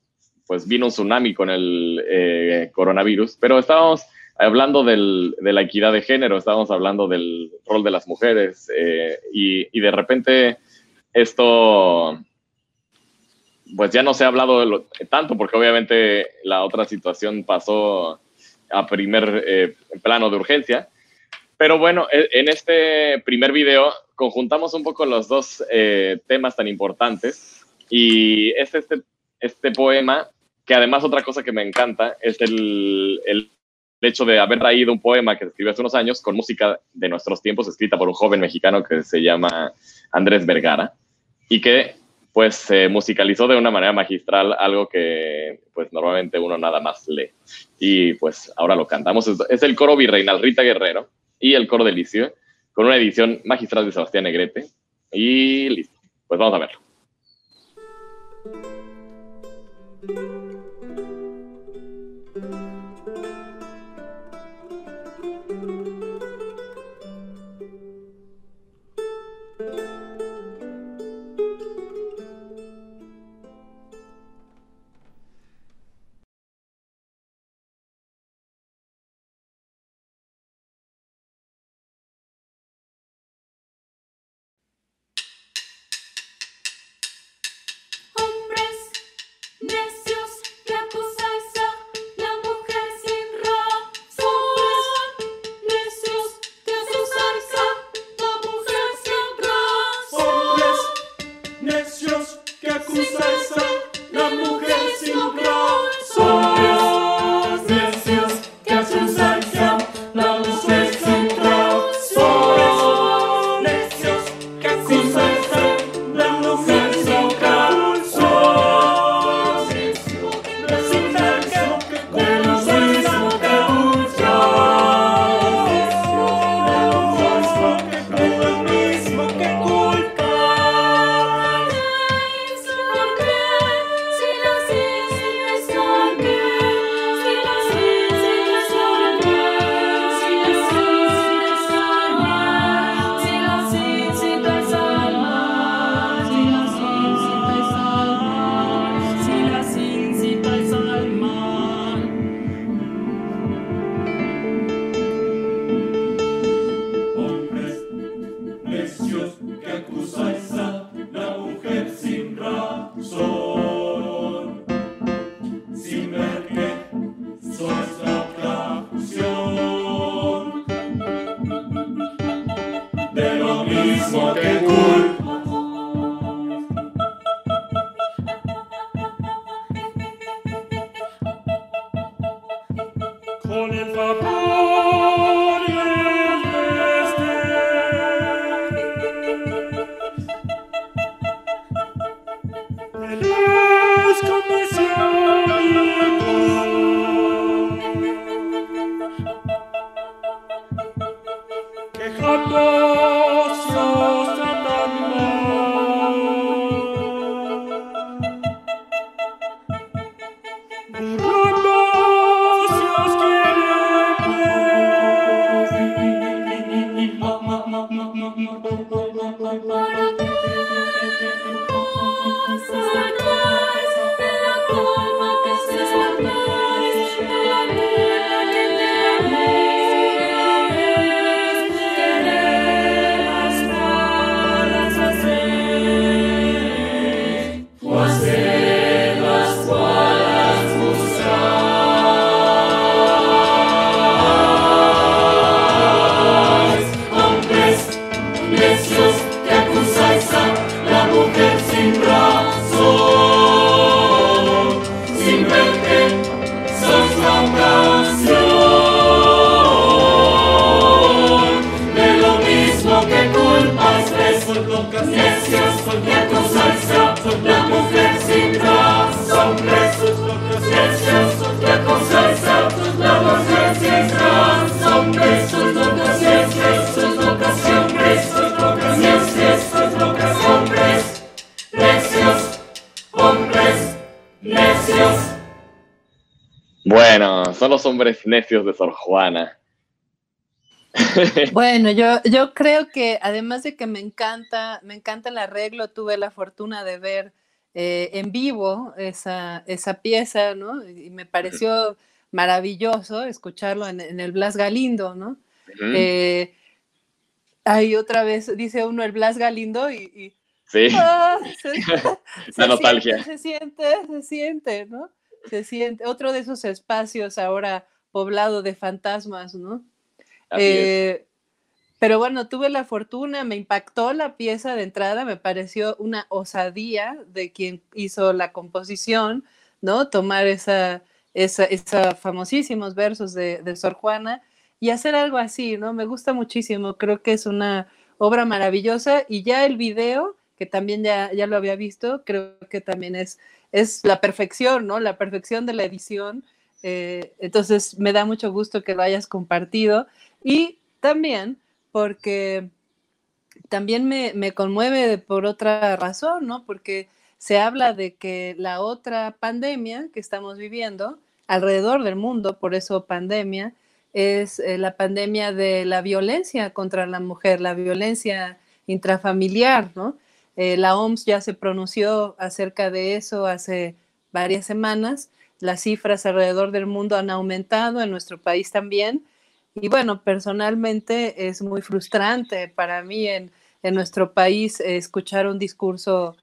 Speaker 1: pues vino un tsunami con el eh, coronavirus, pero estábamos hablando del, de la equidad de género, estábamos hablando del rol de las mujeres eh, y, y, de repente esto, pues ya no se ha hablado tanto porque obviamente la otra situación pasó a primer eh, plano de urgencia. Pero bueno, e, en este primer video conjuntamos un poco los dos eh, temas tan importantes y es este, este poema que además otra cosa que me encanta es el, el el hecho de haber traído un poema que se escribió hace unos años con música de nuestros tiempos, escrita por un joven mexicano que se llama Andrés Vergara, y que pues se musicalizó de una manera magistral, algo que pues normalmente uno nada más lee. Y pues ahora lo cantamos. Es el coro virreinal Rita Guerrero y el coro de Licio, con una edición magistral de Sebastián Negrete. Y listo. Pues vamos a verlo. Hombres necios de Sor Juana.
Speaker 2: Bueno, yo, yo creo que además de que me encanta, me encanta el arreglo, tuve la fortuna de ver eh, en vivo esa, esa pieza, ¿no? Y me pareció maravilloso escucharlo en, el Blas Galindo, ¿no? Eh, ahí otra vez dice uno el Blas Galindo y...
Speaker 1: sí. Ah, la nostalgia.
Speaker 2: se siente, se siente, ¿no? Se siente, otro de esos espacios ahora poblado de fantasmas, ¿no? Eh, pero bueno, tuve la fortuna, me impactó la pieza de entrada, me pareció una osadía de quien hizo la composición, ¿no? Tomar esa, esa, famosísimos versos de, de, Sor Juana y hacer algo así, ¿no? Me gusta muchísimo, creo que es una obra maravillosa y ya el video, que también ya, ya lo había visto, creo que también es es la perfección, ¿no? La perfección de la edición. Eh, entonces, me da mucho gusto que lo hayas compartido y también porque también me, me, conmueve por otra razón, ¿no? Porque se habla de que la otra pandemia que estamos viviendo alrededor del mundo, por eso pandemia, es eh, la pandemia de la violencia contra la mujer, la violencia intrafamiliar, ¿no? Eh, la OMS ya se pronunció acerca de eso hace varias semanas. Las cifras alrededor del mundo han aumentado, en nuestro país también. Y bueno, personalmente es muy frustrante para mí en, nuestro país escuchar un discurso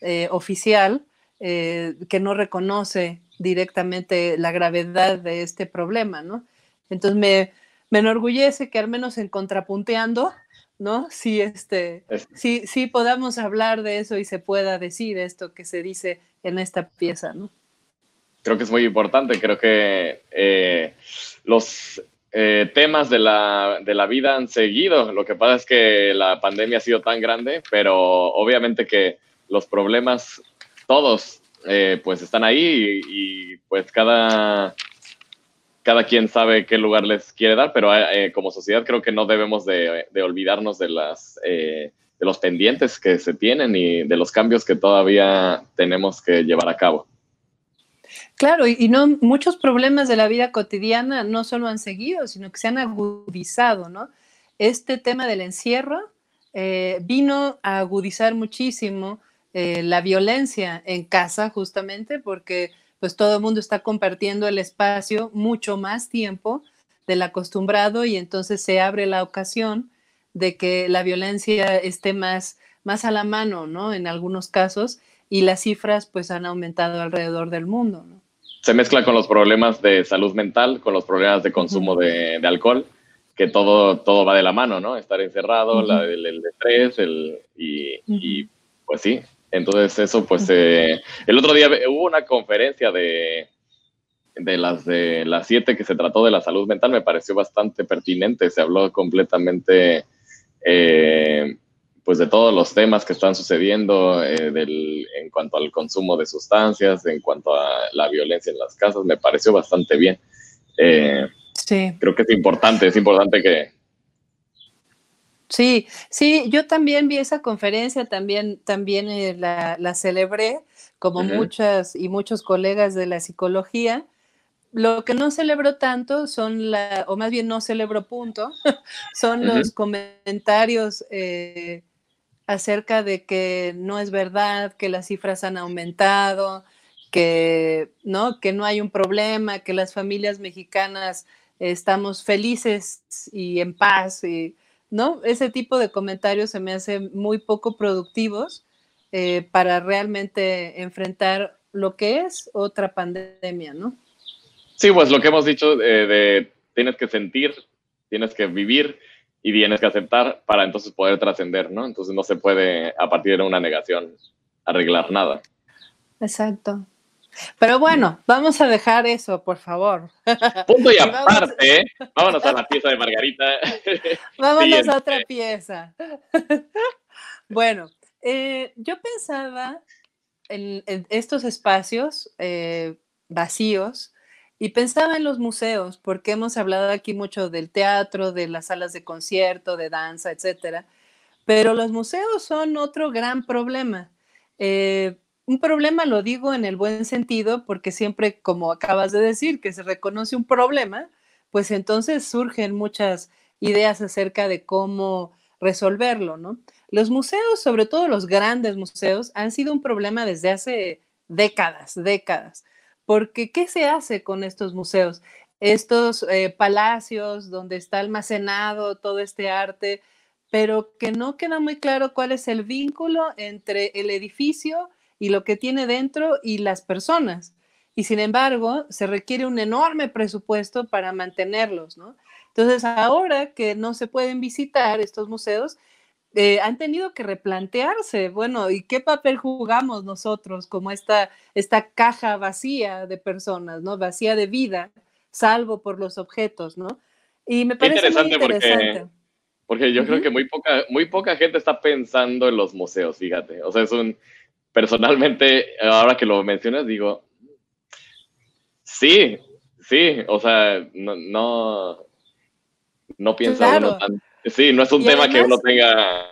Speaker 2: eh, oficial eh, que no reconoce directamente la gravedad de este problema, ¿no? Entonces me, me enorgullece que al menos en contrapunteando ¿no? Sí, este, sí, sí podamos hablar de eso y se pueda decir esto que se dice en esta pieza, ¿no?
Speaker 1: Creo que es muy importante, creo que eh, los eh, temas de la, de la vida han seguido, lo que pasa es que la pandemia ha sido tan grande, pero obviamente que los problemas todos eh, pues están ahí y pues cada cada quien sabe qué lugar les quiere dar, pero eh, como sociedad creo que no debemos de, olvidarnos eh, de los pendientes que se tienen y de los cambios que todavía tenemos que llevar a cabo.
Speaker 2: Claro, y, no muchos problemas de la vida cotidiana no solo han seguido, sino que se han agudizado, ¿no? Este tema del encierro eh, vino a agudizar muchísimo la violencia en casa, justamente porque pues todo el mundo está compartiendo el espacio mucho más tiempo del acostumbrado y entonces se abre la ocasión de que la violencia esté más, más a la mano, ¿no? En algunos casos, y las cifras pues han aumentado alrededor del mundo, ¿no?
Speaker 1: Se mezcla con los problemas de salud mental, con los problemas de consumo de, alcohol, que todo, todo va de la mano, ¿no? Estar encerrado, la, el, el estrés, el, y, y, pues sí. Entonces eso, pues eh, el otro día hubo una conferencia de, de las de las siete que se trató de la salud mental, me pareció bastante pertinente, se habló completamente eh, pues de todos los temas que están sucediendo eh, del, en cuanto al consumo de sustancias, en cuanto a la violencia en las casas, me pareció bastante bien. Eh,
Speaker 2: Sí.
Speaker 1: creo que es importante, es importante que...
Speaker 2: Sí, sí, yo también vi esa conferencia, también, también eh, la, la, celebré, como muchas y muchos colegas de la psicología. Lo que no celebro tanto son la, o más bien no celebro punto, son los comentarios eh, acerca de que no es verdad, que las cifras han aumentado, que no, que no hay un problema, que las familias mexicanas estamos felices y en paz, y, ¿no? Ese tipo de comentarios se me hacen muy poco productivos eh, para realmente enfrentar lo que es otra pandemia, ¿no?
Speaker 1: Sí, pues lo que hemos dicho de, de tienes que sentir, tienes que vivir y tienes que aceptar para entonces poder trascender, ¿no? Entonces no se puede a partir de una negación arreglar nada.
Speaker 2: Exacto. Pero bueno, vamos a dejar eso, por favor.
Speaker 1: Punto y
Speaker 2: Y vamos-
Speaker 1: aparte, vámonos a la pieza de Margarita.
Speaker 2: Vámonos
Speaker 1: Siguiente.
Speaker 2: a otra pieza. bueno, eh, yo pensaba en, en estos espacios eh, vacíos y pensaba en los museos, porque hemos hablado aquí mucho del teatro, de las salas de concierto, de danza, etcétera. Pero los museos son otro gran problema. Eh, un problema lo digo en el buen sentido, porque siempre, como acabas de decir, que se reconoce un problema, pues entonces surgen muchas ideas acerca de cómo resolverlo, ¿no? Los museos, sobre todo los grandes museos, han sido un problema desde hace décadas, décadas, porque ¿qué se hace con estos museos? Estos eh, palacios donde está almacenado todo este arte, pero que no queda muy claro cuál es el vínculo entre el edificio y lo que tiene dentro y las personas. Y sin embargo, se requiere un enorme presupuesto para mantenerlos, ¿no? Entonces, ahora que no se pueden visitar estos museos, eh, han tenido que replantearse, bueno, ¿y qué papel jugamos nosotros como esta, esta caja vacía de personas, ¿no? Vacía de vida, salvo por los objetos, ¿no? Y me
Speaker 1: Qué
Speaker 2: parece muy
Speaker 1: interesante porque-
Speaker 2: interesante.
Speaker 1: Porque yo creo
Speaker 2: Ujú.
Speaker 1: que muy poca, muy poca gente está pensando en los museos, fíjate. O sea, es un. Personalmente, ahora que lo mencionas, digo. Sí, sí. O sea, no. No, no piensa uno tan. Sí, no es un
Speaker 2: Y
Speaker 1: tema que uno tenga.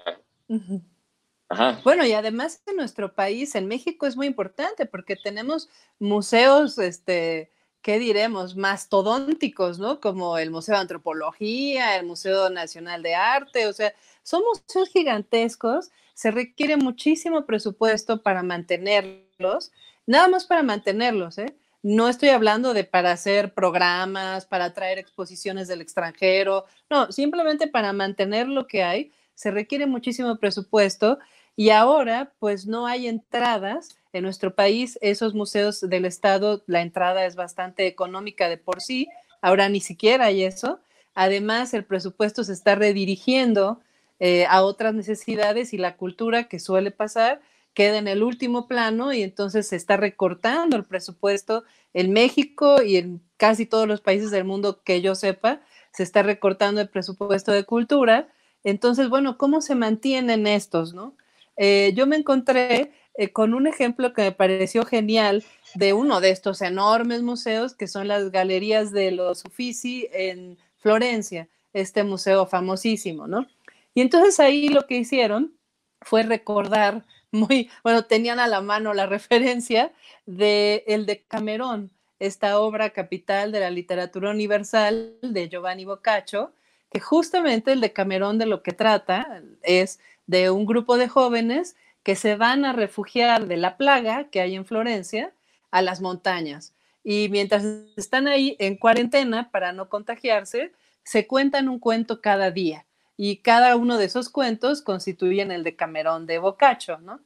Speaker 1: Ajá.
Speaker 2: Bueno, y además en nuestro país, en México, es muy importante porque tenemos museos, este, ¿qué diremos? Mastodónticos, ¿no? Como el Museo de Antropología, el Museo Nacional de Arte, o sea, son museos gigantescos, se requiere muchísimo presupuesto para mantenerlos, nada más para mantenerlos, ¿eh? No estoy hablando de para hacer programas, para traer exposiciones del extranjero, no, simplemente para mantener lo que hay, se requiere muchísimo presupuesto y ahora pues no hay entradas. En nuestro país, esos museos del Estado, la entrada es bastante económica de por sí, ahora ni siquiera hay eso. Además, el presupuesto se está redirigiendo eh, a otras necesidades y la cultura que suele pasar queda en el último plano y entonces se está recortando el presupuesto en México y en casi todos los países del mundo que yo sepa, se está recortando el presupuesto de cultura. Entonces, bueno, ¿cómo se mantienen estos, no? Eh, yo me encontré eh, con un ejemplo que me pareció genial de uno de estos enormes museos que son las galerías de los Uffizi en Florencia, este museo famosísimo, ¿no? Y entonces ahí lo que hicieron fue recordar muy, bueno, tenían a la mano la referencia de El Decamerón, esta obra capital de la literatura universal de Giovanni Boccaccio, que justamente el Decamerón de lo que trata es de un grupo de jóvenes que se van a refugiar de la plaga que hay en Florencia a las montañas. Y mientras están ahí en cuarentena para no contagiarse, se cuentan un cuento cada día. Y cada uno de esos cuentos constituyen el Decamerón de Boccaccio, ¿no?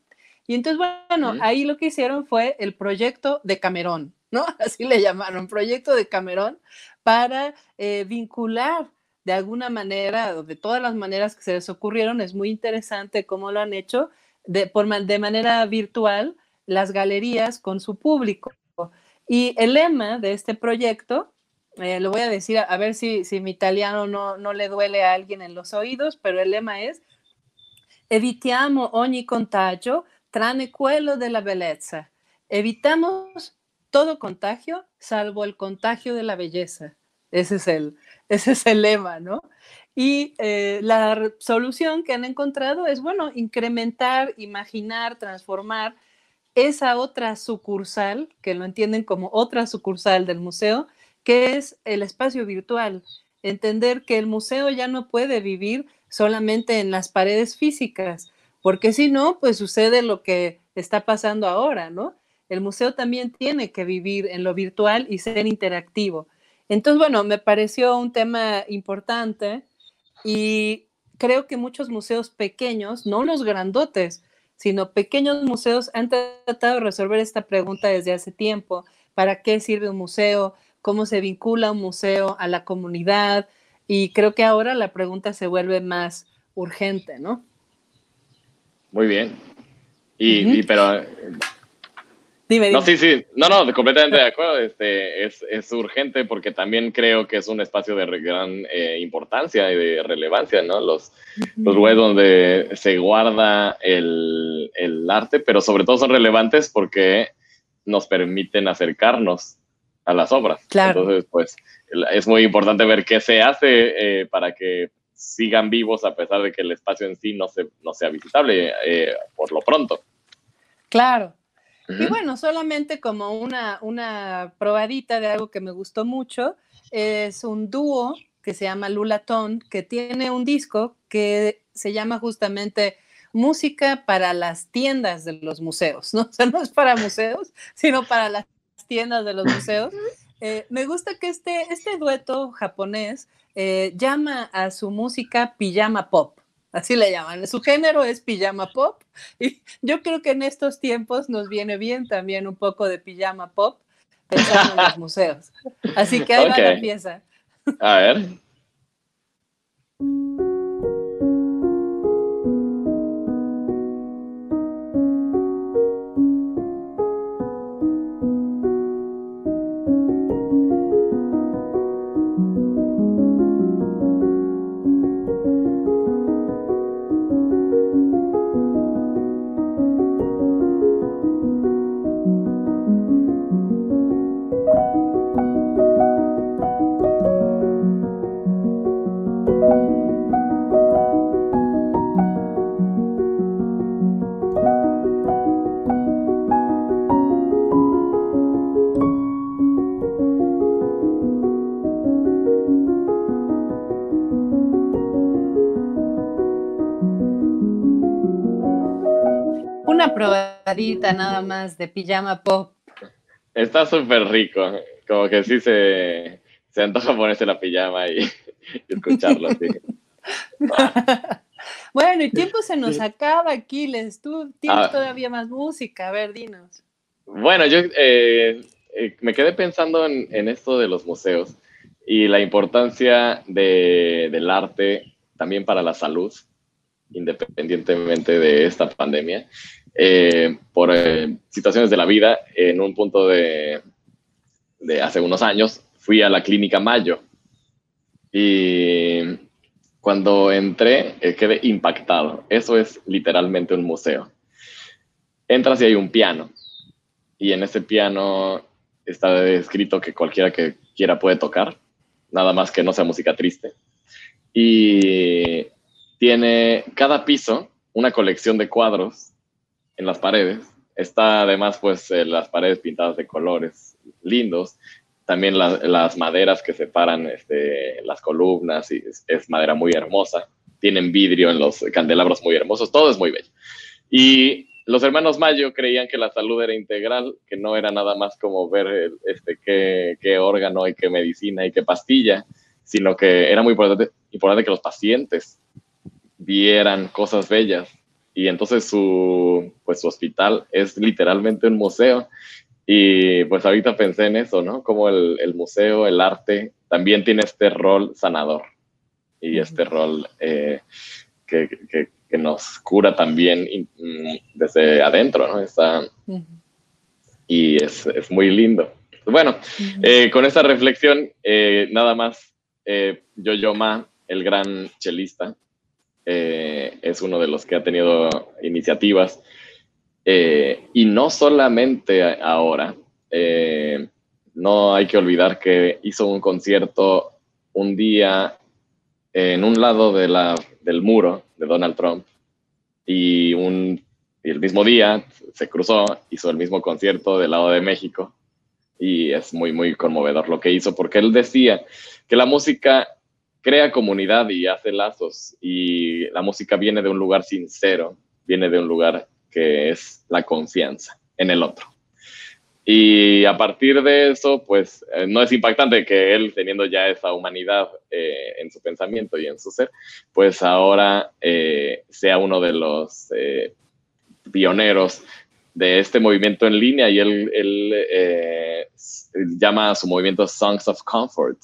Speaker 2: Y entonces, bueno, ahí lo que hicieron fue el proyecto de Camerón, ¿no? Así le llamaron, proyecto de Camerón, para eh, vincular de alguna manera, o de todas las maneras que se les ocurrieron, es muy interesante cómo lo han hecho de, por, de manera virtual las galerías con su público. Y el lema de este proyecto, eh, lo voy a decir a, ver si, si mi italiano no, no le duele a alguien en los oídos, pero el lema es Evitiamo ogni contagio tranne quello della bellezza. Evitamos todo contagio salvo el contagio de la belleza. Ese es el, ese es el lema, ¿no? Y eh, la solución que han encontrado es, bueno, incrementar, imaginar, transformar esa otra sucursal, que lo entienden como otra sucursal del museo, que es el espacio virtual. Entender que el museo ya no puede vivir solamente en las paredes físicas, porque si no, pues sucede lo que está pasando ahora, ¿no? El museo también tiene que vivir en lo virtual y ser interactivo. Entonces, bueno, me pareció un tema importante y creo que muchos museos pequeños, no los grandotes, sino pequeños museos han tratado de resolver esta pregunta desde hace tiempo. ¿Para qué sirve un museo? ¿Cómo se vincula un museo a la comunidad? Y creo que ahora la pregunta se vuelve más urgente, ¿no?
Speaker 1: Muy bien. Y, pero
Speaker 2: Dime,
Speaker 1: No, sí, sí, no, no, completamente de acuerdo. Este, es, es, urgente porque también creo que es un espacio de gran eh, importancia y de relevancia, ¿no? Los, los lugares donde se guarda el, el, arte, pero sobre todo son relevantes porque nos permiten acercarnos a las obras.
Speaker 2: Claro.
Speaker 1: Entonces, pues, es muy importante ver qué se hace eh, para que sigan vivos a pesar de que el espacio en sí no, se, no sea visitable eh, por lo pronto.
Speaker 2: Claro, y bueno, solamente como una, una probadita de algo que me gustó mucho, es un dúo que se llama Lulatón, que tiene un disco que se llama justamente Música para las tiendas de los museos, ¿no? O sea, no es para museos, sino para las tiendas de los museos. Eh, me gusta que este, este dueto japonés eh, llama a su música pijama pop así le llaman. Su género es pijama pop y yo creo que en estos tiempos nos viene bien también un poco de pijama pop pensando en los museos. Así que ahí va la pieza.
Speaker 1: A ver.
Speaker 2: Nada más de pijama pop.
Speaker 1: Está súper rico, como que sí se, se antoja ponerse la pijama y, escucharlo así.
Speaker 2: bueno, y tiempo se nos acaba, Aquiles. Tú tienes ah. todavía más música. A ver, dinos.
Speaker 1: Bueno, yo eh, eh, me quedé pensando en, en, esto de los museos y la importancia de, del arte también para la salud, independientemente de esta pandemia. Eh, por eh, situaciones de la vida, en un punto de, hace unos años, fui a la clínica Mayo y cuando entré eh, quedé impactado. Eso es literalmente un museo. Entras y hay un piano y en ese piano está escrito que cualquiera que quiera puede tocar, nada más que no sea música triste. Y tiene cada piso una colección de cuadros en las paredes. Está además pues eh, las paredes pintadas de colores lindos. También las maderas que separan este, las columnas y es, madera muy hermosa. Tienen vidrio en los candelabros muy hermosos. Todo es muy bello. Y los hermanos Mayo creían que la salud era integral, que no era nada más como ver este, qué, qué órgano y qué medicina y qué pastilla, sino que era muy importante, importante que los pacientes vieran cosas bellas y entonces su, pues, su hospital es literalmente un museo. Y pues ahorita pensé en eso, ¿no? Como el, el museo, el arte, también tiene este rol sanador. y este rol eh, que, que, nos cura también desde adentro, ¿no? Está, y es, es, muy lindo. Bueno, eh, con esta reflexión, eh, nada más, yo yo Ma, el gran chelista, es uno de los que ha tenido iniciativas. y no solamente ahora, no hay que olvidar que hizo un concierto un día en un lado de la, del muro de Donald Trump y, un, el mismo día se cruzó, hizo el mismo concierto del lado de México y es muy, muy conmovedor lo que hizo porque él decía que la música crea comunidad y hace lazos y la música viene de un lugar sincero, viene de un lugar que es la confianza en el otro. Y a partir de eso, pues eh, no es impactante que él, teniendo ya esa humanidad eh, en su pensamiento y en su ser, pues ahora eh, sea uno de los pioneros de este movimiento en línea y él, él llama a su movimiento Songs of Comfort.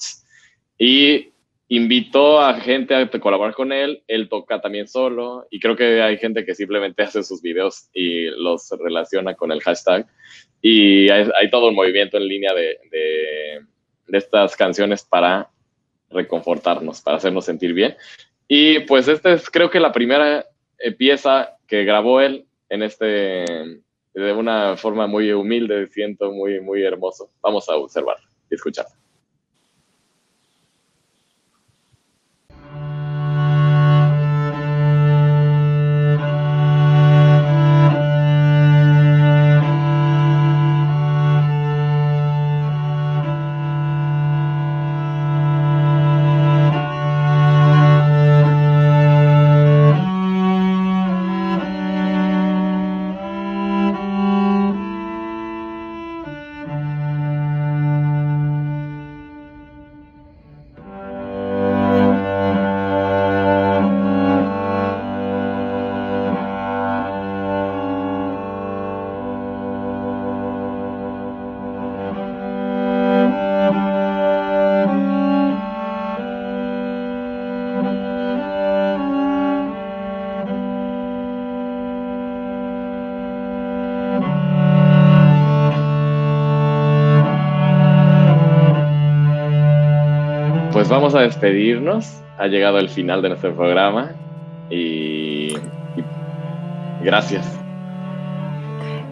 Speaker 1: Y invitó a gente a colaborar con él, él toca también solo y creo que hay gente que simplemente hace sus videos y los relaciona con el hashtag y hay, todo un movimiento en línea de, de, estas canciones para reconfortarnos, para hacernos sentir bien. Y pues esta es creo que la primera eh, pieza que grabó él en este, de una forma muy humilde, siento muy, muy hermoso. Vamos a observarlo y escucharlo. Despedirnos. Ha llegado el final de nuestro programa y, gracias.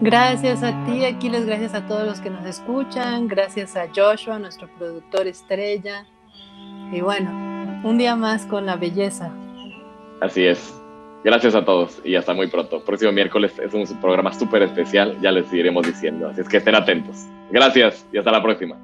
Speaker 2: Gracias a ti, Aquiles, gracias a todos los que nos escuchan, gracias a Joshua, nuestro productor estrella. Y bueno, un día más con la belleza.
Speaker 1: Así es. Gracias a todos y hasta muy pronto. Próximo miércoles es un programa súper especial, ya les iremos diciendo, así es que estén atentos. Gracias y hasta la próxima.